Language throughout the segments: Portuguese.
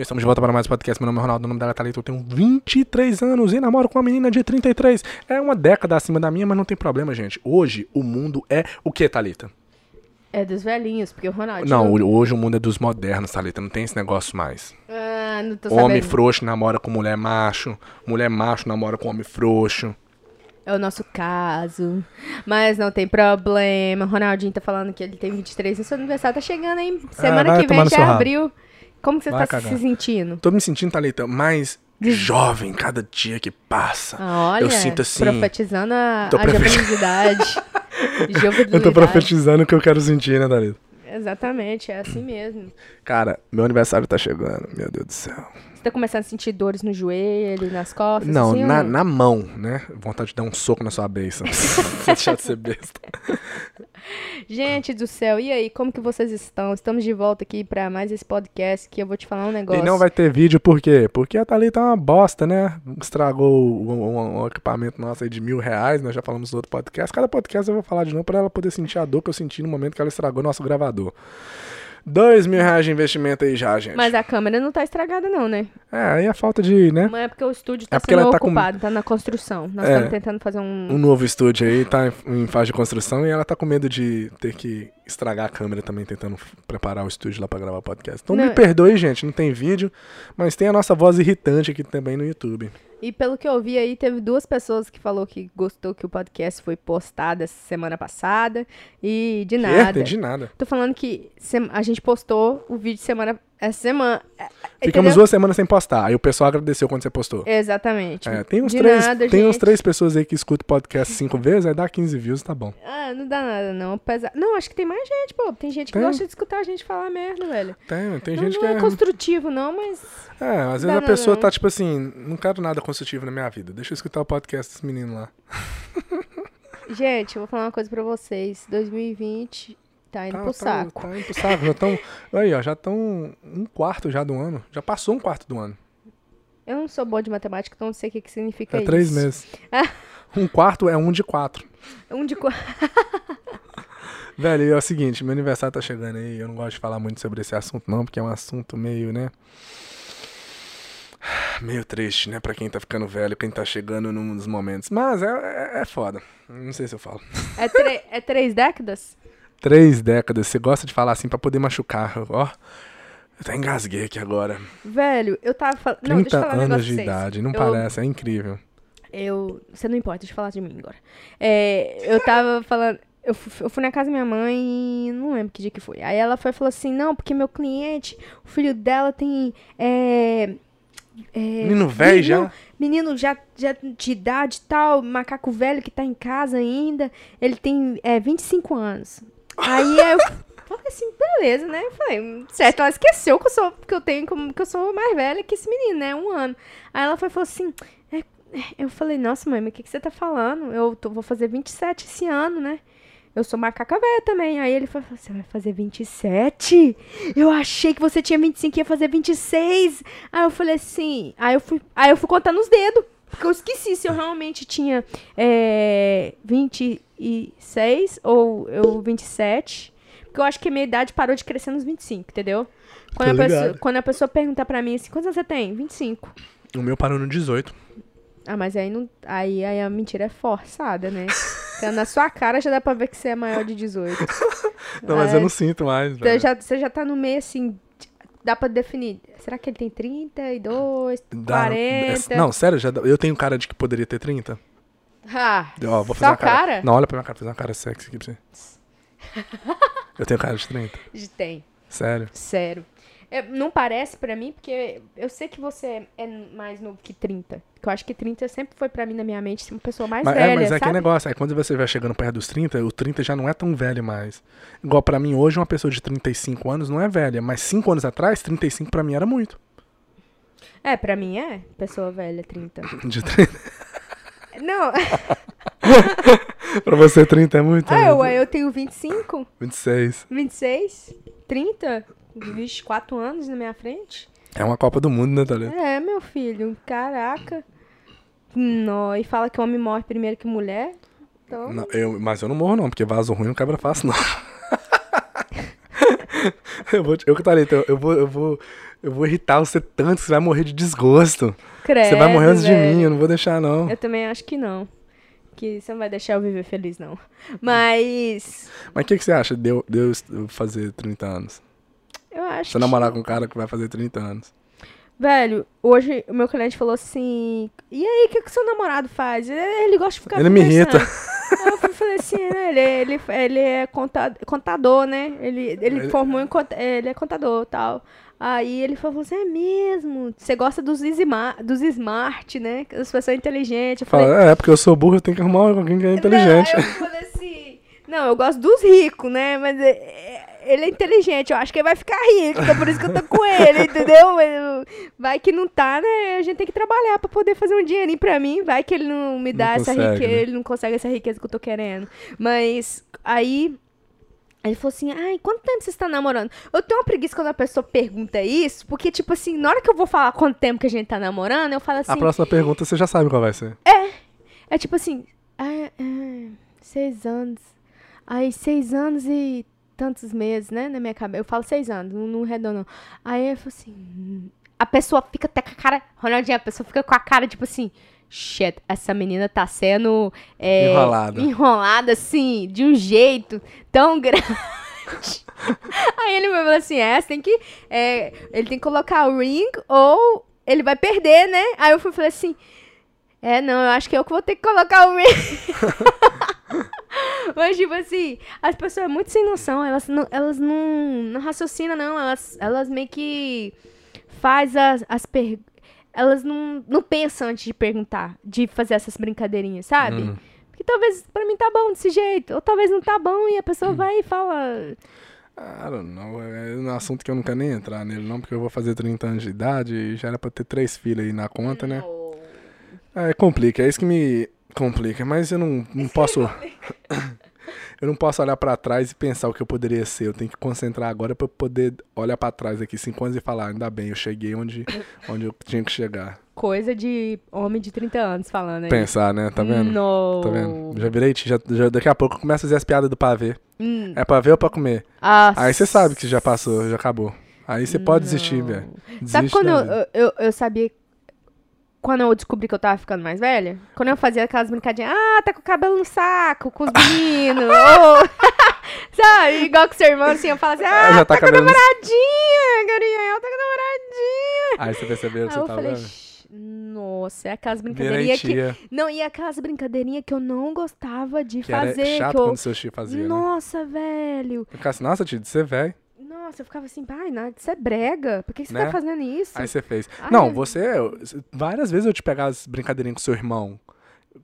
Estamos de volta para mais um podcast. Meu nome é Ronaldo, o nome dela é Thalita. Eu tenho 23 anos e namoro com uma menina de 33. É uma década acima da minha, mas não tem problema, gente. Hoje o mundo é o que, Thalita? É dos velhinhos, porque o Ronaldo. Não, hoje o mundo é dos modernos, Thalita. Não tem esse negócio mais. Ah, não tô Homem sabendo. frouxo namora com mulher macho. Mulher macho namora com homem frouxo. É o nosso caso. Mas não tem problema. O Ronaldinho tá falando que ele tem 23 e seu aniversário tá chegando, hein? Semana vai que vem já seu rabo. Como que você Vai tá cagar. se sentindo? Tô me sentindo, Thalita, mais jovem cada dia que passa. Olha, eu sinto assim. profetizando a, a profeti- jovialidade. Jovialidade. Eu tô profetizando o que eu quero sentir, né, Thalita? Exatamente, é assim mesmo. Cara, meu aniversário tá chegando, meu Deus do céu. Você tá começando a sentir dores no joelho, nas costas? Não, assim, na, não? na mão, né? Vontade de dar um soco na sua beiça. Deixar de ser besta. Gente do céu, e aí, como que vocês estão? Estamos de volta aqui pra mais esse podcast que eu vou te falar um negócio. E não vai ter vídeo por quê? Porque a Thalita é uma bosta, né? Estragou o, o- o equipamento nosso aí de mil reais, nós já falamos no outro podcast. Cada podcast eu vou falar de novo pra ela poder sentir a dor que eu senti no momento que ela estragou nosso gravador. Dois mil reais de investimento aí já, gente. Mas a câmera não tá estragada não, né? É, aí a falta de, né? Mas é porque o estúdio tá É sendo ela tá com- ocupado, tá na construção. Nós É. estamos tentando fazer um... Um novo estúdio aí, tá em, fase de construção e ela tá com medo de ter que estragar a câmera também, tentando preparar o estúdio lá pra gravar podcast. Então Não. me perdoe, gente, não tem vídeo, mas tem a nossa voz irritante aqui também no YouTube. E pelo que eu vi aí, teve duas pessoas que falou que gostou que o podcast foi postado essa semana passada. E de nada. Entendi nada. Tô falando que a gente postou o vídeo semana... Essa semana... é- é- Ficamos entendeu? duas semanas sem postar. Aí o pessoal agradeceu quando você postou. Exatamente. É, tem uns, de três, nada, tem uns gente. três pessoas aí que escutam o podcast cinco vezes, aí dá 15 views, tá bom. Ah, não dá nada, não. Apesar... Não, acho que tem mais gente, pô. Tem gente que Tem. gosta de escutar a gente falar merda, velho. Tem, tem não gente não que é, é. construtivo, não, mas. É, às vezes a nada, pessoa não. tá tipo assim, não quero nada construtivo na minha vida. Deixa eu escutar o podcast desse menino lá. Gente, eu vou falar uma coisa pra vocês. 2020 tá indo Tá, pro tá, saco. Tá indo pro saco. Já estão. Aí, ó, já estão um quarto já do ano. Já passou um quarto do ano. Eu não sou boa de matemática, então não sei o que, que significa É isso. três meses. Um quarto é um de quatro. Um de qua- Velho, é o seguinte, meu aniversário tá chegando aí. Eu não gosto de falar muito sobre esse assunto, não, porque é um assunto meio, né? Meio triste, né? Pra quem tá ficando velho, quem tá chegando num dos momentos. Mas é, é, é foda. Não sei se eu falo. É, é três décadas? Três décadas. Você gosta de falar assim pra poder machucar. Ó. Eu até engasguei aqui agora. Velho, eu tava falando. Não, 30 deixa eu falar um anos negócio de idade. Não Eu- parece, é incrível. Eu. Você não importa, deixa eu falar de mim agora. É, eu tava falando. Eu fu- eu fui na casa da minha mãe e não lembro que dia que foi. Aí ela foi falou assim: não, porque meu cliente, o filho dela tem. É, é, Menino velho já? Menino já, já de idade e tal, macaco velho que tá em casa ainda. Ele tem é, 25 anos. Aí eu falei assim, beleza, né? Eu falei, certo, ela esqueceu que eu sou, que eu tenho, que eu sou mais velha que esse menino, né? Um ano. Aí ela foi falou assim. é, é, eu falei, nossa, mãe, mas o que, que você tá falando? Eu tô- vou fazer 27 esse ano, né? Eu sou macaca velha também. Aí ele falou, você vai fazer 27? Eu achei que você tinha 25 e ia fazer 26. Aí eu falei assim. Aí eu fui, aí eu fui contando os dedos. Porque eu esqueci se eu realmente tinha é, 26 ou eu 27. Porque eu acho que a minha idade parou de crescer nos 25, entendeu? Quando, Tô a pessoa, quando a pessoa perguntar pra mim assim, quantos anos você tem? 25. O meu parou no 18. Ah, mas aí, não, aí, aí a mentira é forçada, né? Então, na sua cara já dá pra ver que você é maior de 18. Não, mas É. eu não sinto mais, velho. já, você já tá no meio assim. Dá pra definir. Será que ele tem 32, Dá- 40? é- Não, sério, já eu tenho cara de que poderia ter 30. Ah, Ó, vou fazer só uma cara. cara? Não, olha pra minha cara, fazer uma cara sexy aqui pra você. eu tenho cara de 30. Tem. Sério. Sério. É, não parece pra mim, porque eu sei que você é mais novo que 30. Porque eu acho que 30 sempre foi pra mim na minha mente uma pessoa mais Mas, velha, é, mas é sabe? aquele negócio, aí quando você vai chegando perto dos 30, o 30 já não é tão velho mais. Igual pra mim hoje, uma pessoa de 35 anos não é velha, mas 5 anos atrás, 35 pra mim era muito. É, pra mim é pessoa velha, 30. De 30. Não, pra você 30 é muito? ah, né? eu, eu tenho 25, 26. 26, 30, 24 anos na minha frente. É uma Copa do Mundo, né, Thalita? É, meu filho, caraca. Não, e fala que homem morre primeiro que mulher. Então, Não, eu, mas eu não morro não, porque vaso ruim não quebra fácil não. eu vou, eu Thalita, eu, eu vou, eu vou, Eu vou irritar você tanto que você vai morrer de desgosto. Credo, você vai morrer antes de velho. mim, eu não vou deixar, não. Eu também acho que não. Que você não vai deixar eu viver feliz, não. Mas. Mas o que, que você acha de eu, de eu fazer 30 anos? Eu acho Você que. namorar com um cara que vai fazer 30 anos. Velho, hoje o meu cliente falou assim: E aí, o que, que seu namorado faz? Ele, gosta de ficar Ele me irrita. conversando." Aí eu fui- falei assim, né? Ele, ele, ele é conta- contador, né? Ele, ele Ele- formou em ele é contador tal. Aí ele falou assim: é mesmo? Você gosta dos, isma- dos smart, né? Das pessoas inteligentes. Eu falei, Fala, é, porque eu sou burro, eu tenho que arrumar alguém que é inteligente. Não, eu falei assim, não, eu gosto dos ricos, né? Mas é, é, ele é inteligente, eu acho que ele vai ficar rico, então por isso que eu tô com ele, entendeu? Vai que não tá, né? A gente tem que trabalhar pra poder fazer um dinheirinho pra mim. Vai que ele não me dá Não essa consegue, riqueza, né? ele não consegue essa riqueza que eu tô querendo. Mas aí. Ele falou assim, ai, quanto tempo você está namorando? Eu tenho uma preguiça quando a pessoa pergunta isso, porque, tipo assim, na hora que eu vou falar quanto tempo que a gente tá namorando, eu falo assim, A próxima pergunta você já sabe qual vai ser. é tipo assim, ah, ah, seis anos. Aí, seis anos e tantos meses, né? Na minha cabeça. Eu falo seis anos, não, não redondo. Aí eu falo assim. A pessoa fica até com a cara. Ronaldinho, a pessoa fica com a cara, tipo assim. Shit, essa menina tá sendo. é, Enrolada. Enrolada, assim, de um jeito tão grande. Aí ele me falou assim: é, você tem que. é, ele tem que colocar o ring ou ele vai perder, né? Aí eu fui falei assim. É, não, eu acho que eu que vou ter que colocar o ring. Mas, tipo assim, as pessoas são muito sem noção. Elas não, elas não, não raciocinam, não. Elas, elas meio que faz as, as perguntas. Elas não, não pensam antes de perguntar, de fazer essas brincadeirinhas, sabe? Hum. Porque talvez pra mim tá bom desse jeito. Ou talvez não tá bom e a pessoa vai e fala. I don't know. É um assunto que eu não quero nem entrar nele, não, porque eu vou fazer 30 anos de idade e já era pra ter três filhos aí na conta, né? É, complica, é isso que me complica, mas eu não, não posso. eu não posso olhar pra trás e pensar o que eu poderia ser. Eu tenho que concentrar agora pra eu poder olhar pra trás daqui cinco anos e falar, ainda bem, eu cheguei onde, onde eu tinha que chegar. Coisa de homem de 30 anos falando aí. Pensar, né? Tá vendo? No. Tá vendo? Já virei, já, já- daqui a pouco eu começo a fazer as piadas do pavê. Hum. É pavê ou pra comer? Ah, Aí você sabe que já passou, já acabou. Aí você pode desistir, velho. Sabe quando eu, eu, eu sabia. Quando eu descobri que eu tava ficando mais velha? Quando eu fazia aquelas brincadinhas, ah, tá com o cabelo no saco, com os meninos. ou, sabe? Igual com seu irmão, assim, eu falo assim, ah, já tá tá, com no- namoradinha, Gabriel, tá com namoradinha. Aí você percebeu que Aí você eu tava falei, vendo? "Shh, nossa, é aquelas brincadeirinhas que. Não, e aquelas brincadeirinhas que eu não gostava de Que fazer. era chato que eu... quando seu tio fazia, né? Nossa, velho. Eu ficava assim, nossa, tio, você é velho. Nossa, eu ficava assim, pai, nada, isso é brega. Por que, você Né? tá fazendo isso? Aí você fez. Ai, Não, você. várias vezes eu te pegava as brincadeirinhas com seu irmão.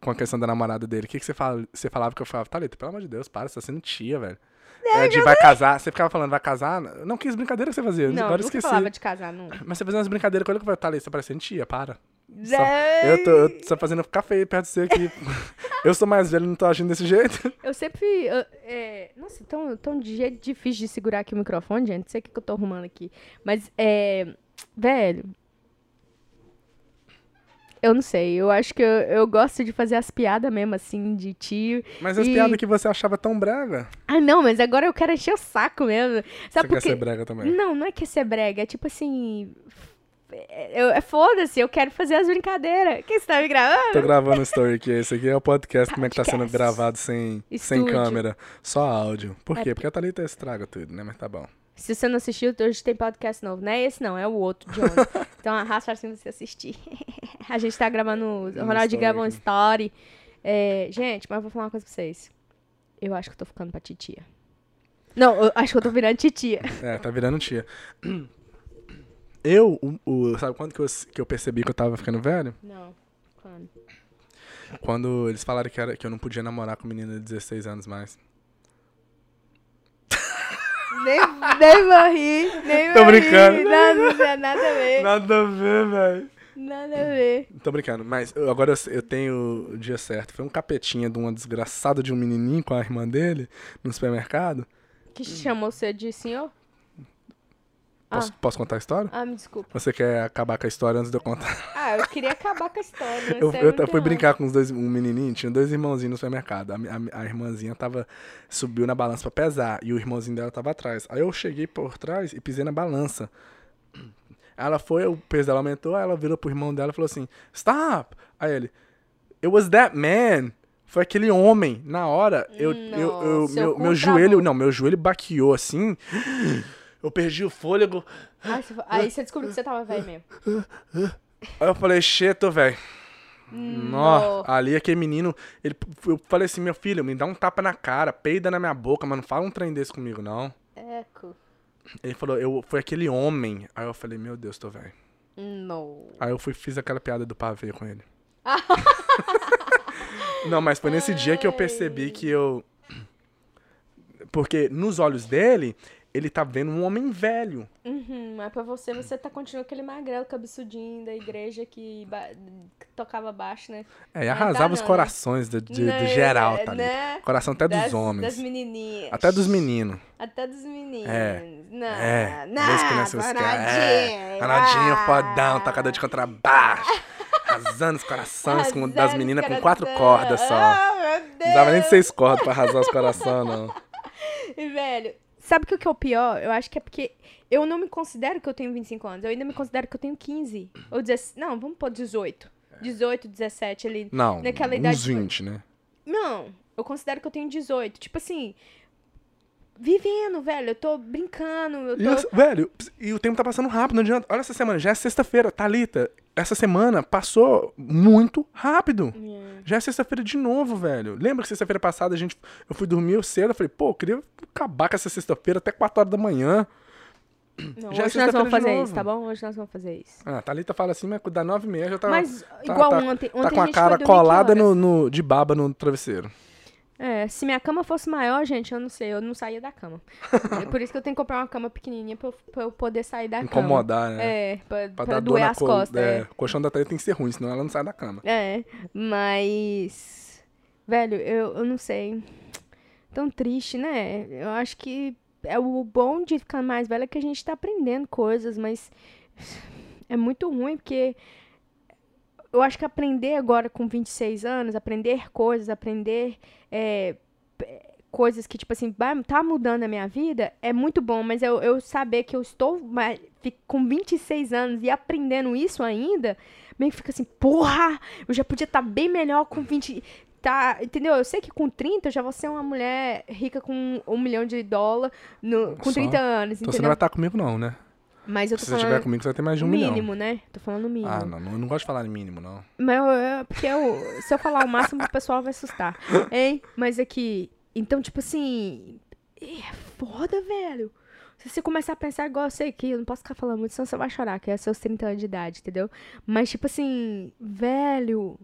Com a questão da namorada dele. O que, que você, fala, você falava que eu falava? Thalita, pelo amor de Deus, para, você tá sendo tia, velho. É, de vai casar. Você ficava falando, vai casar. Não, que brincadeira que você fazia? Não, Agora eu nunca esqueci. falava de casar, não. Mas você fazia umas brincadeiras com ele que eu falei, Thalita, você tá parecendo tia, para. Só-? Eu tô, eu tô fazendo ficar feio perto de você aqui. eu sou mais velho e não tô agindo desse jeito. Eu sempre. eu- é, nossa, tão, tão de jeito difícil de segurar aqui o microfone, gente. Não sei o que, que eu tô arrumando aqui. Mas, é. Velho. Eu não sei. Eu acho que eu, eu gosto de fazer as piadas mesmo, assim, de tio. Mas as E- piadas que você achava tão brega. Ah, não, mas agora eu quero encher o saco mesmo. Sabe você por quer ser brega também. Não, não é que é ser brega. É tipo assim. É, eu- é foda-se, eu quero fazer as brincadeiras. Quem está me gravando? Tô gravando story aqui. Esse aqui é o podcast, como é que tá sendo Podcast. gravado sem, sem câmera. Só áudio. Por É quê? Porque a Thalita estraga tudo, né? Mas tá bom. Se você não assistiu, hoje tem podcast novo. Não é esse, não, é o outro ontem. então arrasta assim você assistir. a gente tá gravando. O story gravou um story. É, gente, mas eu vou falar uma coisa pra vocês. Eu acho que eu tô ficando pra titia. Não, eu acho que eu tô virando titia. É, tá virando tia. Eu, o, o- sabe quando que eu, que eu percebi que eu tava ficando velho? Não, quando? Quando eles falaram que, era, que eu não podia namorar com menina de 16 anos mais. Nem, nem morri, nem Tô brincando. Nada, nada a ver. Nada a ver, velho. Nada a ver. Tô brincando, mas eu- agora eu, eu tenho o dia certo. Foi um capetinha de uma desgraçada de um menininho com a irmã dele no supermercado. Que chamou você de senhor? Posso, posso contar a história? Ah, me desculpa. Você quer acabar com a história antes de eu contar? Ah, eu queria acabar com a história. Eu, é eu fui brincar com os dois, um menininho, tinha dois irmãozinhos no supermercado. A, a, a irmãzinha tava, subiu na balança pra pesar e o irmãozinho dela tava atrás. Aí eu cheguei por trás e pisei na balança. Ela foi, o peso dela aumentou, aí ela virou pro irmão dela e falou assim: Stop! Aí ele, It was that man. Foi aquele homem. Na hora, eu, eu, eu- Nossa, seu meu, joelho, não, meu joelho baqueou assim. Eu perdi o fôlego. Aí você, aí você descobriu que você tava velho mesmo. Aí eu falei, cheto, velho. Hum, Nó, ali aquele menino, ele, eu falei assim, meu filho, me dá um tapa na cara, peida na minha boca, mas não fala um trem desse comigo, não. Eco. Ele falou, eu, foi aquele homem. Aí eu falei, meu Deus, tô velho. Não. Aí eu fui fiz aquela piada do pavê com ele. não, mas foi nesse dia que eu percebi que eu. Porque nos olhos dele, ele tá vendo um homem velho. Uhum, mas pra você, você tá continuando aquele magrelo cabeçudinho da igreja que, ba- que tocava baixo, né? É, e arrasava dá os não, né? corações do, de- do Né, geral, tá né? Coração até dos das, homens. Das menininhas. Até dos meninos. Até dos meninos. É. Não, É, não, nasceu os caras. É, Ronaldinho. Ronaldinho, Ah. fodão, tocador de contrabaixo. Arrasando os corações com, das Arrasando meninas com quatro cordas só. Ah, meu Deus. Não dava nem de seis cordas pra arrasar os corações, não. E, Velho, sabe o que que é o pior? Eu acho que é porque eu não me considero que eu tenho 25 anos. Eu ainda me considero que eu tenho 15. Ou 17. Não, vamos pôr 18. 18, 17 ali. Não, Naquela uns idade. 20, né? Não, eu considero que eu tenho 18. Tipo assim. Vivendo, velho. Eu tô brincando. Eu E, tô. essa- velho, e o tempo tá passando rápido, não adianta. Olha essa semana, já é sexta-feira, Thalita. Essa semana passou muito rápido. É. Já é sexta-feira de novo, velho. Lembra que sexta-feira passada a gente, eu fui dormir cedo, eu falei, pô, eu queria acabar com essa sexta-feira até 4 horas da manhã. Não, Já é hoje nós vamos fazer novo. isso, tá bom? Hoje nós vamos fazer isso. Ah, a Thalita fala assim, mas da 9 e meia já tá, Mas, tá- igual tá- ontem. tá Ontem com a cara colada no, no- de baba no travesseiro. É, se minha cama fosse maior, gente, eu não sei, eu não saía da cama. é por isso que eu tenho que comprar uma cama pequenininha pra eu, pra eu poder sair da Incomodar, cama. né? É, pra, Pra pra dar dor doer as co- costas. é, É. O colchão da Thalita tem que ser ruim, senão ela não sai da cama. é, mas. Velho, eu, eu não sei. Tão triste, né? Eu acho que é o bom de ficar mais velha é que a gente tá aprendendo coisas, mas é muito ruim porque eu acho que aprender agora com 26 anos, aprender coisas, aprender é, coisas que, tipo assim, tá mudando a minha vida, é muito bom, mas eu, eu saber que eu estou mais, fi- com 26 anos e aprendendo isso ainda, meio que fica assim, porra, eu já podia estar bem melhor com 20. Tá, entendeu? Eu sei que com 30 eu já vou ser uma mulher rica com um milhão de dólar no, com Só. 30 anos, Então você não entendeu? vai estar comigo, não, né? Mas eu tô Se você estiver falando comigo, você vai ter mais de um o milhão. mínimo, né? Tô falando mínimo. Ah, não, não, eu não gosto de falar em mínimo, não. Mas eu, eu- porque eu, se eu falar o máximo, o pessoal vai assustar. Hein? Mas aqui. Então, tipo assim. É foda, velho. Se você começar a pensar igual eu sei que eu não posso ficar falando muito, senão você vai chorar, que é seus 30 anos de idade, entendeu? Mas, tipo assim, velho.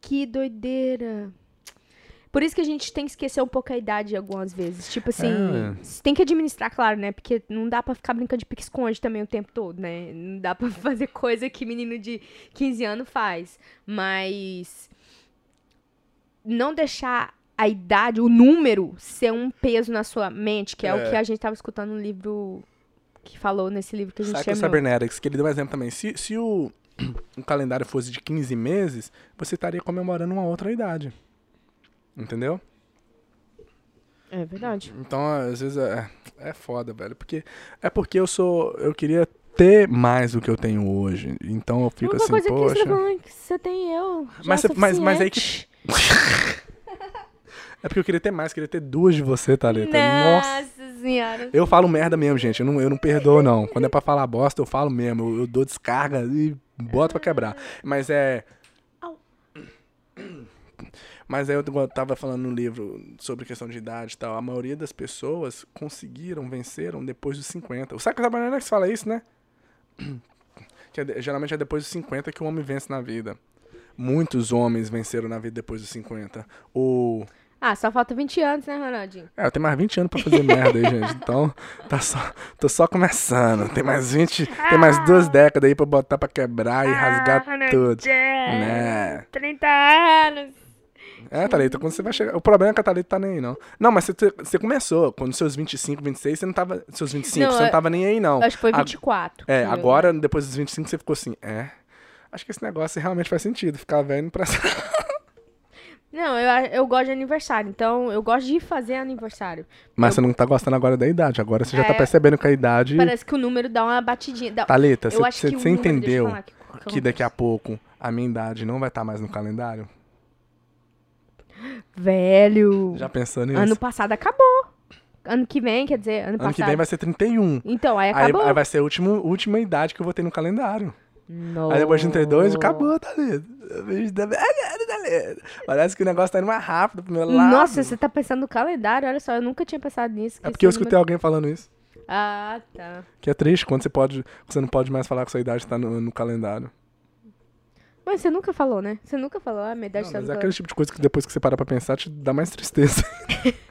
Que doideira. Por isso que a gente tem que esquecer um pouco a idade algumas vezes. Tipo assim, É. você tem que administrar, claro, né? Porque não dá pra ficar brincando de pique-esconde também o tempo todo, né? Não dá pra fazer coisa que menino de 15 anos faz. Mas não deixar a idade, o número, ser um peso na sua mente, que é, É. o que a gente tava escutando no livro que falou nesse livro que a gente Cycle chamou. Cybernetics, que ele deu um exemplo também. Se, se o, o calendário fosse de 15 meses, você estaria comemorando uma outra idade. Entendeu? É verdade. Então, às vezes, é, é foda, velho. Porque, é porque eu sou. Eu queria ter mais do que eu tenho hoje. Então eu fico assim, coisa poxa. tá é que você tem eu. Mas é mas- mas aí que-. É porque eu queria ter mais, queria ter duas de você, Thalita. Nossa. Nossa senhora. Eu falo merda mesmo, gente. Eu não, eu não perdoo, não. Quando é pra falar bosta, eu falo mesmo. Eu, eu dou descarga e boto pra quebrar. Mas é. Mas aí eu tava falando no livro sobre questão de idade e tal. A maioria das pessoas conseguiram, venceram depois dos 50. O Saco Cybernetics fala isso, né? Que é geralmente é depois dos 50 que o homem vence na vida. Muitos homens venceram na vida depois dos 50. O. Ah, só falta 20 anos, né, Ronaldinho? É, eu tenho mais 20 anos pra fazer merda aí, gente. Então, tá só, tô só começando. Tem mais 20, tem mais duas décadas aí pra botar pra quebrar e rasgar tudo. Né? 30 anos. É, Thalita, quando você vai chegar. O problema é que a Thalita tá nem aí, não. Não, mas você, você começou. Quando seus 25, 26, você não tava. Seus 25, Não, você não eu- tava nem aí, não. Acho que foi A- 24. É, Eu- agora, depois dos 25, você ficou assim, é. Acho que esse negócio realmente faz sentido. Ficar velho pra. Não, eu, eu gosto de aniversário, então eu gosto de fazer aniversário. Mas Eu- você não tá gostando agora da idade. Agora você já tá É. percebendo que a idade. Parece que o número dá uma batidinha. Dá... Thalita, você, que entendeu falar aqui, que que daqui a pouco a minha idade não vai estar mais no calendário? Velho. Já pensou nisso? Ano passado acabou. Ano que vem, quer dizer, ano, Ano passado. que vem vai ser 31. Então, aí Aí, acabou. aí vai ser a última, última idade que eu vou ter no calendário. Nossa. Aí depois de 32, acabou, da minha cara, Thalita. Parece que o negócio tá indo mais rápido pro meu lado. Nossa, você tá pensando no calendário? Olha só, eu nunca tinha pensado nisso. É porque eu escutei número- alguém falando isso. Ah, tá. Que é triste quando você pode. Você não pode mais falar que sua idade tá no, no calendário. Mas você nunca falou, né? Você nunca falou, ah, minha idade Não, tá mas é aquele tipo de coisa que depois que você para pra pensar te dá mais tristeza.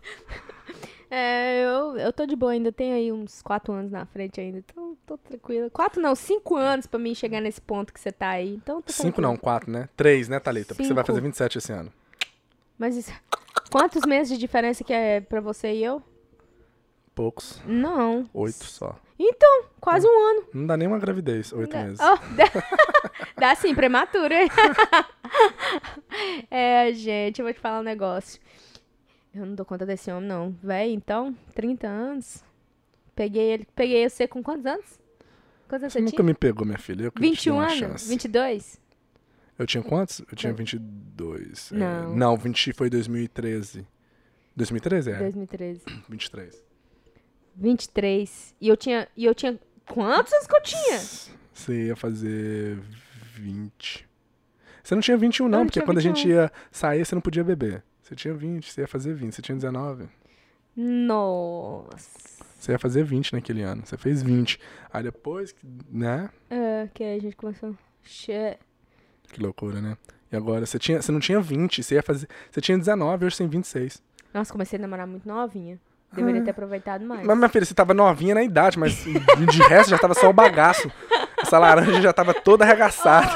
É, eu, eu tô de boa ainda, tenho aí uns quatro anos na frente ainda, então tô tranquila. Quatro não, cinco anos pra mim chegar nesse ponto que você tá aí, então tô Cinco tranquila. não, quatro, né? Três, né, Thalita? Porque você vai Cinco. fazer 27 esse ano. Mas isso, quantos meses de diferença que é pra você e eu? Poucos. Não. Oito só. Então, quase um ano. Não dá nem uma gravidez, oito Dá- meses. Oh, dá, dá sim, prematuro. hein? é, gente, eu vou te falar um negócio. Eu não dou conta desse homem, não. Véi, então, 30 anos. Peguei ele. Peguei você com quantos anos? Quantos anos Você você nunca tinha? me pegou, minha filha. Eu que te dei 21 uma anos? chance. 22? Eu tinha quantos? Eu tinha 22. é, Não. não, 20 foi 2013. 2013 é? 2013. 23. 23. E eu tinha. E eu tinha. Quantos anos que eu tinha? Você ia fazer 20. Você não tinha 21, Eu não, não porque quando a gente 21. ia sair, você não podia beber. Você tinha 20, você ia fazer 20. Você tinha 19. Nossa. Você ia fazer 20 naquele ano. Você fez 20. Aí depois, né? É, que aí a gente começou. Che- Que loucura, né? E agora, você, tinha, você não tinha 20, você ia fazer. Você tinha 19, hoje você tem 26. Nossa, comecei a namorar muito novinha. Deveria ter aproveitado mais. Mas, minha filha, você tava novinha na idade, mas de resto já tava só o bagaço. Essa laranja já tava toda arregaçada.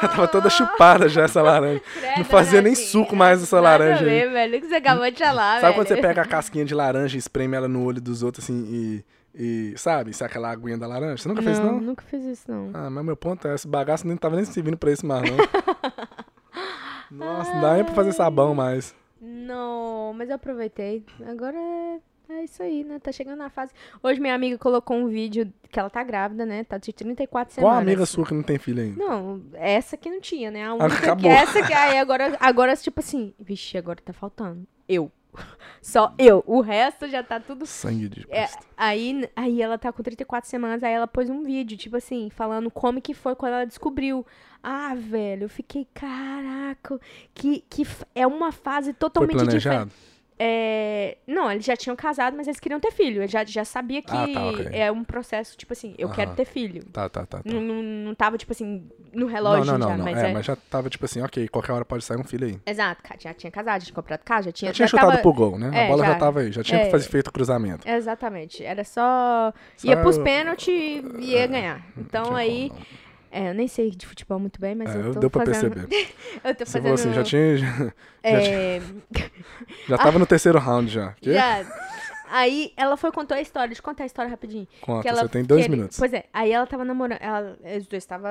já tava toda chupada já, essa laranja. Credo, Não fazia nem Renatinho. suco mais essa Nada laranja a aí. ver, velho. O que você acabou de falar, Sabe quando velho? você pega a casquinha de laranja e espreme ela no olho dos outros assim e. e sabe? Isso é aquela aguinha da laranja? Você nunca fez, não, não? nunca fiz isso, não. Ah, mas meu ponto é, esse bagaço nem tava nem servindo pra isso mais, não. Nossa, não dá nem pra fazer sabão mais. Não, mas eu aproveitei. Agora é, é isso aí, né? Tá chegando na fase. Hoje minha amiga colocou um vídeo que ela tá grávida, né? Tá de 34 Qual semanas. amiga sua que não tem filho ainda? Não, essa que não tinha, né? A única que acabou. essa que aí agora, agora tipo assim, vixe, agora tá faltando. Eu. Só eu. O resto já tá tudo Sangue de É, aí, aí ela tá com 34 semanas, aí ela pôs um vídeo, tipo assim, falando como que foi quando ela descobriu. Ah, velho, eu fiquei, caraca, que, que é uma fase totalmente diferente. É, não, eles já tinham casado, mas eles queriam ter filho. Eu já, já sabia que Ah, tá, ok. é um processo, tipo assim, eu quero ter filho. Tá, tá, tá. tá. Não, não, não tava, tipo assim, no relógio não, não, já, não. mas é, é. mas já tava tipo assim, ok, qualquer hora pode sair um filho aí. Exato, já tinha casado, já tinha comprado casa, já tinha. Já tinha já chutado tava- pro gol, né? é, a bola já, já. tava aí, já tinha É. fazer feito o cruzamento. Exatamente. Era só. Só ia pros eu- pênaltis e ia ganhar. Então aí. como. É, eu nem sei de futebol muito bem, mas É, eu tô deu pra fazendo. perceber. Eu tô Você fazendo. falou assim, já tinha. Já, é, já tava no terceiro round já. Quê? já- Aí ela foi contou a história. Deixa eu contar a história rapidinho. Conta, que ela, você tem dois que ele- minutos. Pois é, aí ela tava namorando. Ela, os dois estavam.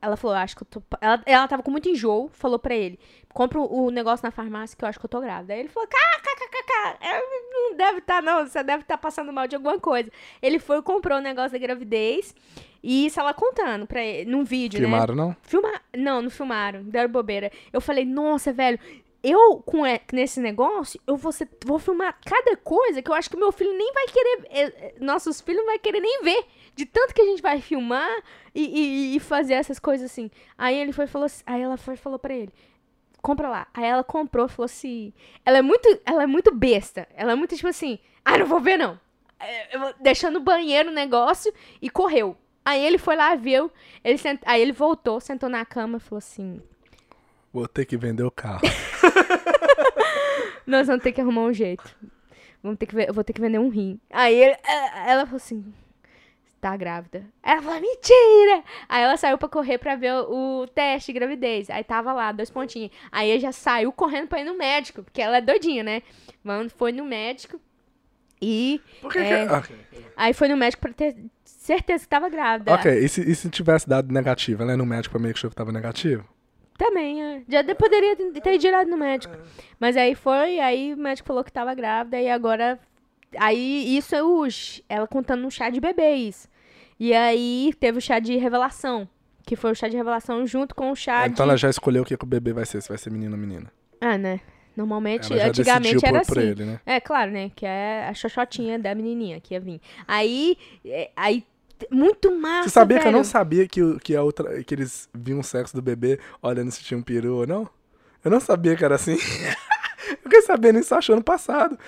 Ela falou, acho que eu tô. Ela, ela tava com muito enjoo, falou pra ele: compra o, negócio na farmácia que eu acho que eu tô grávida. Aí ele falou: kkkk, não deve estar, não, você deve estar passando mal de alguma coisa. Ele foi, comprou o negócio da gravidez. E isso ela contando pra ele, num vídeo, né? Filmaram, não? Filmar. Não, não filmaram. Deram bobeira. Eu falei, nossa, velho. Eu, com nesse negócio, eu vou, ser- vou filmar cada coisa que eu acho que meu filho nem vai querer. eh, eh, Nossos filhos não vai querer nem ver. De tanto que a gente vai filmar e, e- e fazer essas coisas assim. Aí ele foi falou assim. Aí ela foi falou pra ele. Compra lá. Aí ela comprou, falou assim. Ela é muito, ela é muito besta. Ela é muito tipo assim. Ah, não vou ver, não. Vou- Deixando no banheiro o negócio e correu. Aí ele foi lá, viu. Ele sent... Aí ele voltou, sentou na cama e falou assim: Vou ter que vender o carro. Nós vamos ter que arrumar um jeito. Vamos ter que ver... Eu vou ter que vender um rim. Aí ele- ela ela falou assim: tá grávida. Ela falou: mentira! Aí ela saiu pra correr pra ver o, o teste de gravidez. Aí tava lá, dois pontinhos. Aí já saiu correndo pra ir no médico, porque ela é doidinha, né? Mano, foi no médico e. Por que É. que... Ok, Aí foi no médico pra ter certeza que tava grávida. Ok, e se, e se tivesse dado negativo? Ela é no médico pra meio que achou que tava negativo? Também, é, já de- poderia ter ter ido direto no médico. Mas aí foi, aí o médico falou que tava grávida e agora. Aí isso é o. ch- Ela contando no chá de bebês. E aí teve o chá de revelação. Que foi o chá de revelação junto com o chá então de. ela já escolheu o que, que o bebê vai ser, se vai ser menino ou menina. Ah, né? Normalmente, Ela já antigamente decidiu era por, por assim. ele, né? É, claro, né? Que é a xoxotinha da menininha que ia vir. Aí, é, aí muito massa, Você sabia que eu velho. não sabia que, que, a outra, que eles viam o sexo do bebê olhando se tinha um peru ou não? Eu não sabia que era assim. eu fiquei sabendo isso ano passado.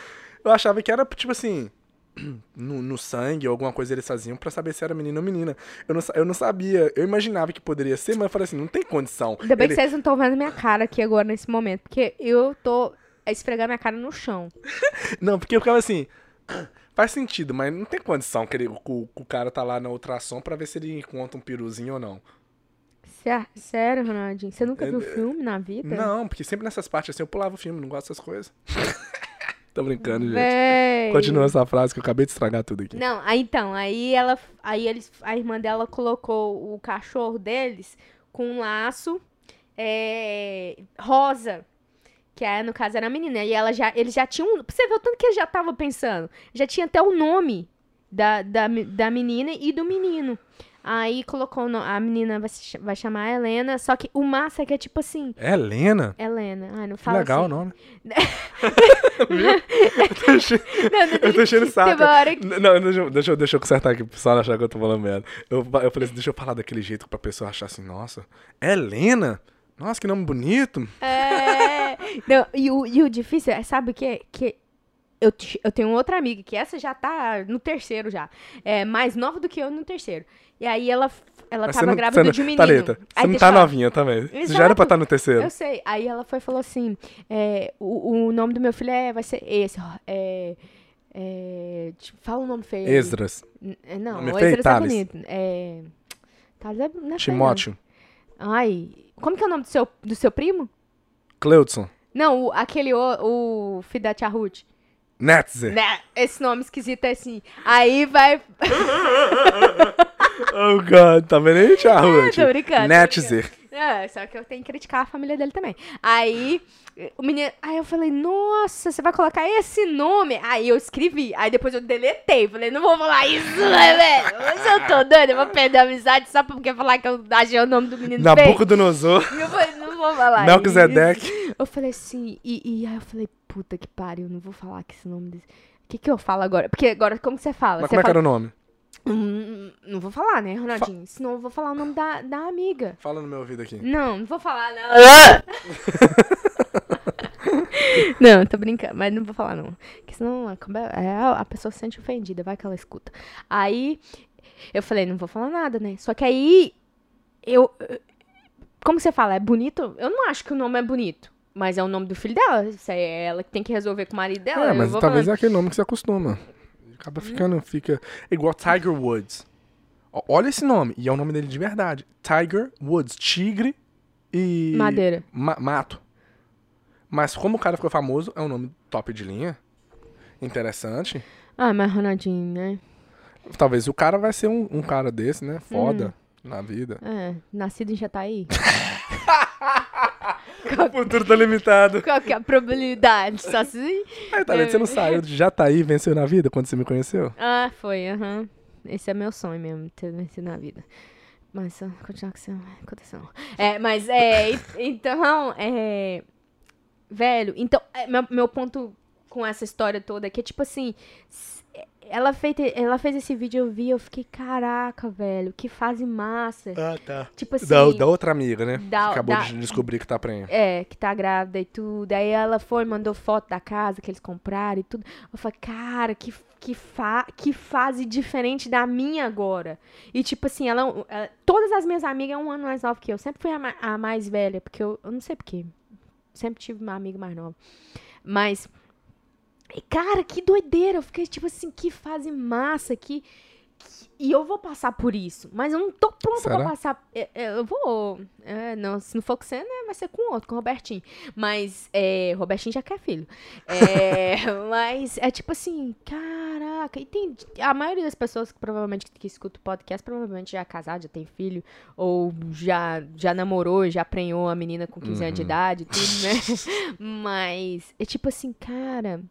Eu achava que era, tipo assim, no, no sangue ou alguma coisa eles faziam pra saber se era menino ou menina. Eu não, eu não sabia. Eu imaginava que poderia ser, mas eu falei assim, não tem condição. Ainda bem Ele- que vocês não estão vendo minha cara aqui agora nesse momento. Porque eu tô esfregando minha cara no chão. Não, porque eu ficava assim. Faz sentido, mas não tem condição que, ele, que o, que o cara tá lá na ultrassom pra ver se ele encontra um piruzinho ou não. Sé- Sério, Ronaldinho? Você nunca É, viu filme na vida? Não, porque sempre nessas partes assim eu pulava o filme, não gosto dessas coisas. Tô brincando, gente. Véi. Continua essa frase que eu acabei de estragar tudo aqui. Não, aí então, aí ela. Aí eles. A irmã dela colocou o cachorro deles com um laço é, rosa. Que aí, no caso, era a menina. E ela já, eles já tinham. Você ver o tanto que ele já tava pensando. Já tinha até o nome da, da, da menina e do menino. Aí colocou. o no- A menina vai, se vai chamar Helena. Só que o massa é que é tipo assim. É Helena? Helena. Ai, não Que fala legal o assim. nome. Viu? eu tô enchendo, Não, eu tô enchendo o saco. N- Não, deixa, eu- deixa, eu- deixa eu consertar aqui pro pessoal não achar que eu tô falando merda. Eu, eu falei assim, deixa eu falar daquele jeito pra pessoa achar assim, nossa, Helena? Nossa, que nome bonito. É. Não, e, o, e o difícil é, sabe o que? Que eu, eu tenho outra amiga, que essa já tá no terceiro já. É mais nova do que eu no terceiro. E aí ela, ela Mas tava não- grávida não- de um menino. Thalita, Aí você não tá falar. novinha também. Você já Exato. era pra estar no terceiro. Eu sei. Aí ela foi e falou assim: é, o, o nome do meu filho é, vai ser esse. ó, É, é, tipo, fala um nome feio. Esdras, é, Não, o Esdras é bonito. É. Thales é, não é. Timóteo, Ai. Como que é o nome do seu, do seu primo? Cleudson, Não, o, aquele, o, o filho da Tia Ruth. Netzer. Né? Esse nome esquisito é assim. Aí vai. Oh, God, tá vendo aí, Tia Ruth? tô brincando, Netzer. É, só que eu tenho que criticar a família dele também. Aí, o menino. Aí eu falei, nossa, você vai colocar esse nome? Aí eu escrevi. Aí depois eu deletei. Falei, não vou falar isso, né, velho? Mas eu tô doida, eu vou perder a amizade só porque falar que eu achei o nome do menino. Nabucodonosor, Eu falei, não vou falar Melquisedeque. Eu falei assim, e, e aí eu falei, puta que pariu, não vou falar que esse nome desse. O que, que eu falo agora? Porque agora, como que você fala? Mas você como é que fala... era o nome? Hum, não vou falar, né, Ronaldinho? Senão eu vou falar o nome da, da amiga. Fala no meu ouvido aqui. Não, não vou falar, não. não, tô brincando, mas não vou falar, não. Porque senão acaba- é, a pessoa se sente ofendida, vai que ela escuta. Aí, eu falei, não vou falar nada, né? Só que aí, eu... Como você fala, é bonito? Eu não acho que o nome é bonito. Mas é o nome do filho dela. Isso aí é ela que tem que resolver com o marido dela. É, mas talvez falando. é aquele nome que você acostuma. Acaba ficando, fica. Igual Tiger Woods. Olha esse nome, e é o nome dele de verdade. Tiger Woods, tigre e. Madeira. Ma- mato. Mas como o cara ficou famoso, é um nome top de linha. Interessante. Ah, mas Ronaldinho, né? Talvez o cara vai ser um, um cara desse, né? Foda Hum. na vida. É, nascido em Jataí. O futuro tá limitado. Qual que é a probabilidade? Só se... Aí, tá vendo? Você não saiu de Jataí e venceu na vida quando você me conheceu? Ah, foi, aham. Esse é meu sonho mesmo, ter vencido na vida. Mas só continuar com isso, aconteceu. É, mas é. Então, é. Velho, então, é, meu, meu ponto com essa história toda é que, tipo assim. Ela fez, ela fez esse vídeo, eu vi, eu fiquei, caraca, velho, que fase massa. Ah, tá. Tipo assim. Da, da outra amiga, né? da- que acabou da- de descobrir que tá prenha. É, que tá grávida e tudo. Aí ela foi, mandou foto da casa que eles compraram e tudo. Eu falei, cara, que, que, fa que fase diferente da minha agora. E tipo assim, ela, ela- todas as minhas amigas é um ano mais nova que eu. Sempre fui a, a mais velha, porque eu, eu não sei porquê. Sempre tive uma amiga mais nova. Mas, cara, que doideira. Eu fiquei tipo assim, que fase massa, que. que- E eu vou passar por isso, mas eu não tô pronta Será? pra passar. é, é, Eu vou. é, não, se não for com você, né, vai ser com outro, com o Robertinho. Mas, é, o Robertinho já quer filho. É, mas é tipo assim, caraca? E tem. A maioria das pessoas que provavelmente que escuta o podcast provavelmente já é casado, já tem filho, ou já, já namorou, já prenhou a menina com 15 anos de Uhum. idade, tudo, né? Mas é tipo assim, cara.